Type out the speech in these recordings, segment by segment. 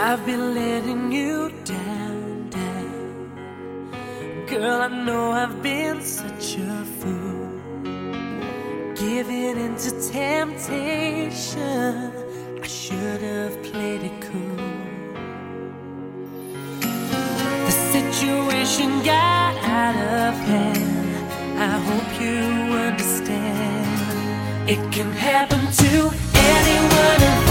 I've been letting you down, down. Girl, I know I've been such a fool. Giving in to temptation, I should have played it cool. The situation got out of hand. I hope you understand. It can happen to anyone.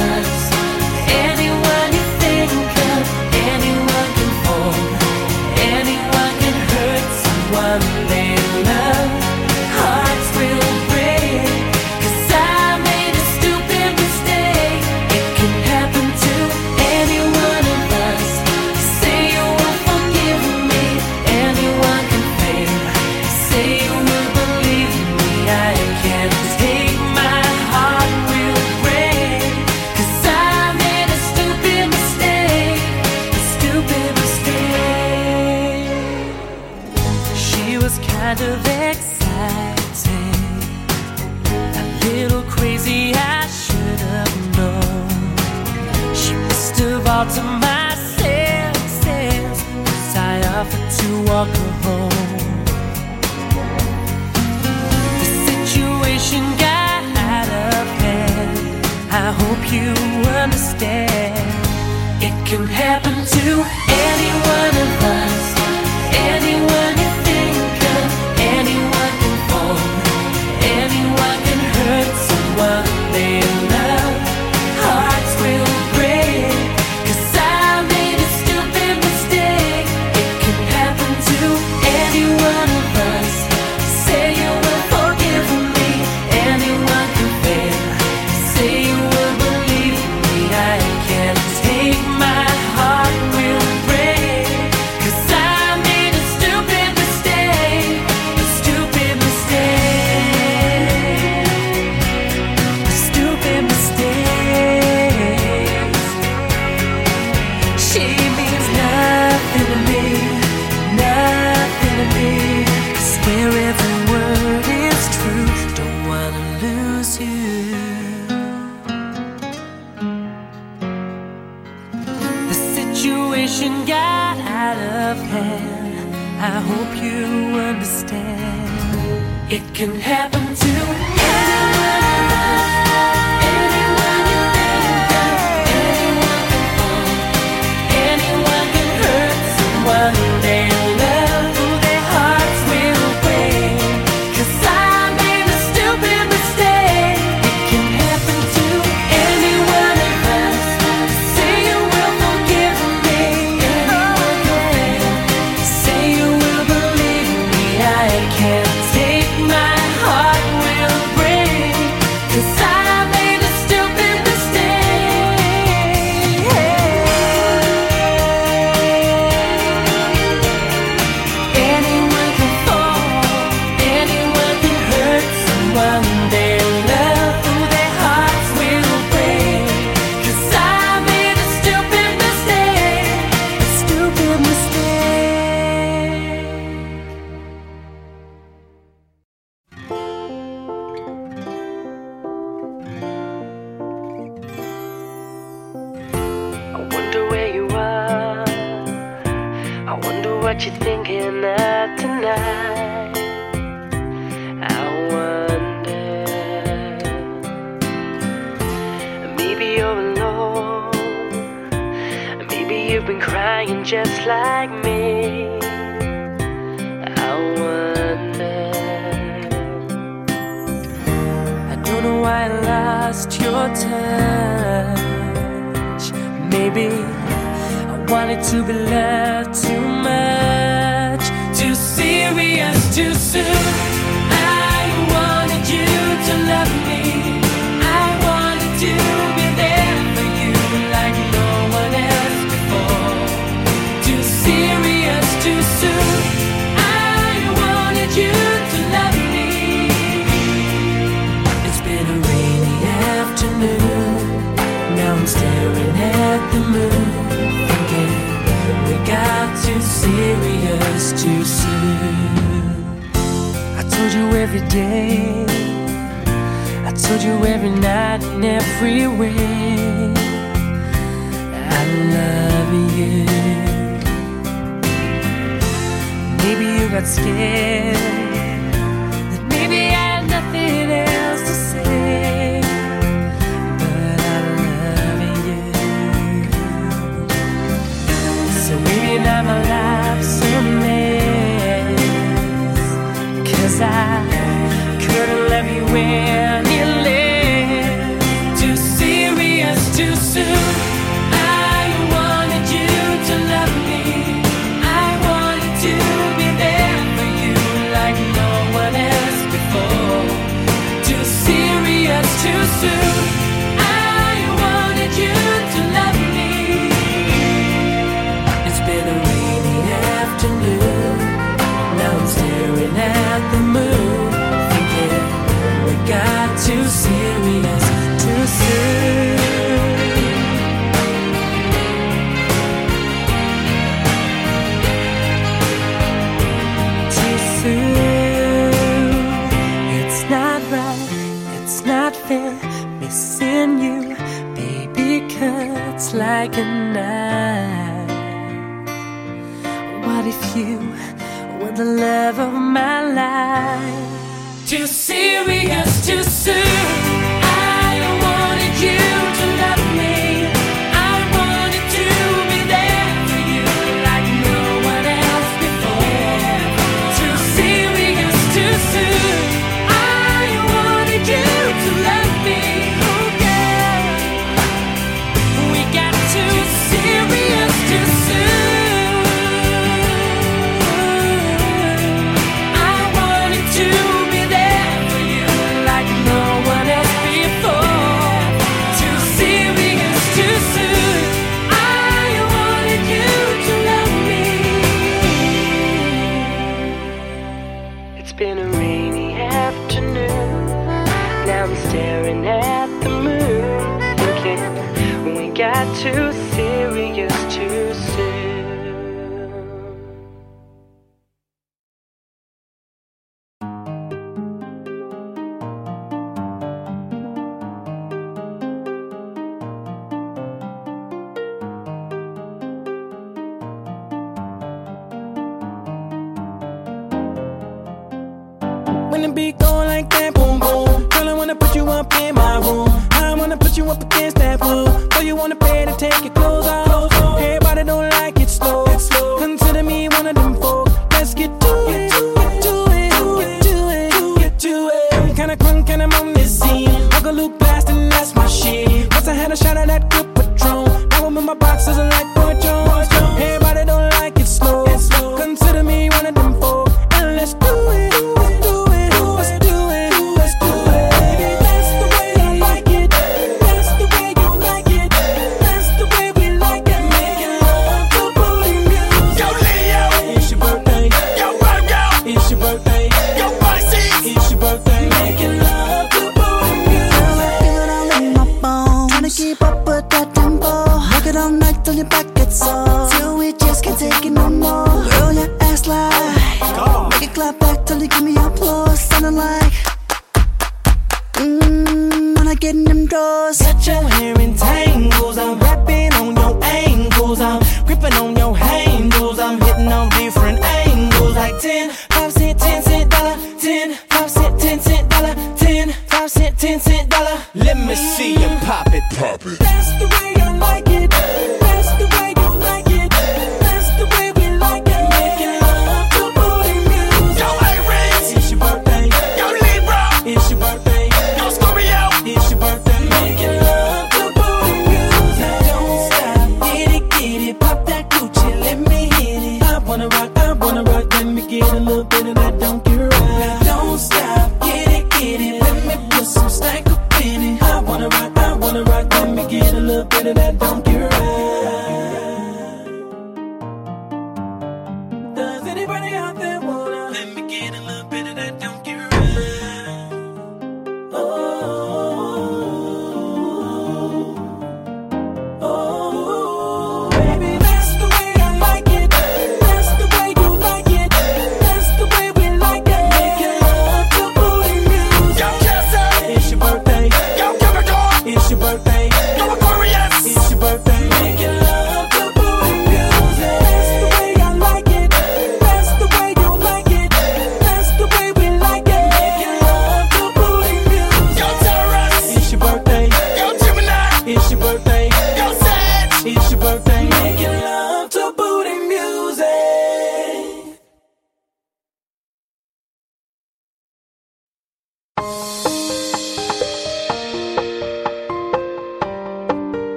Cuts like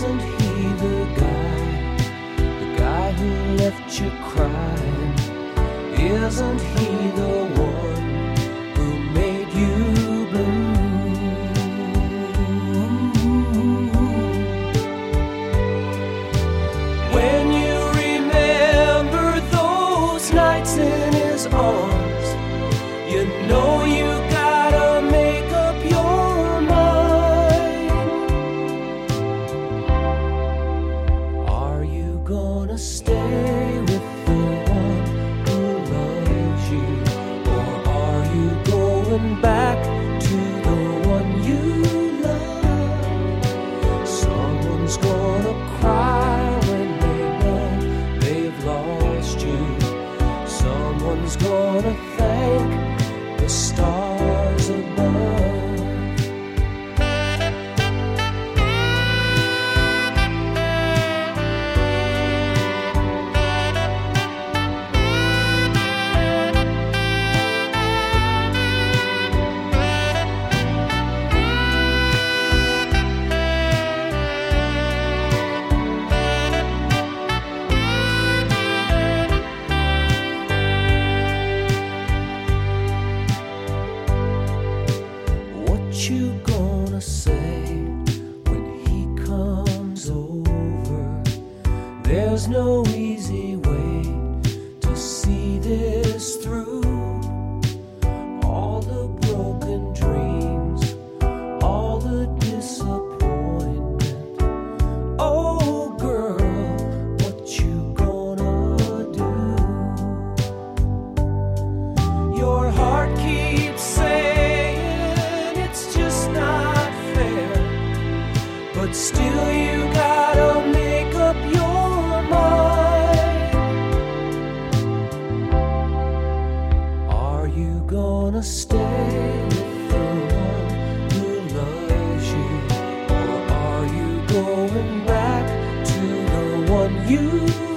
Wasn't he the guy, the guy who left you crying? Isn't he? one you.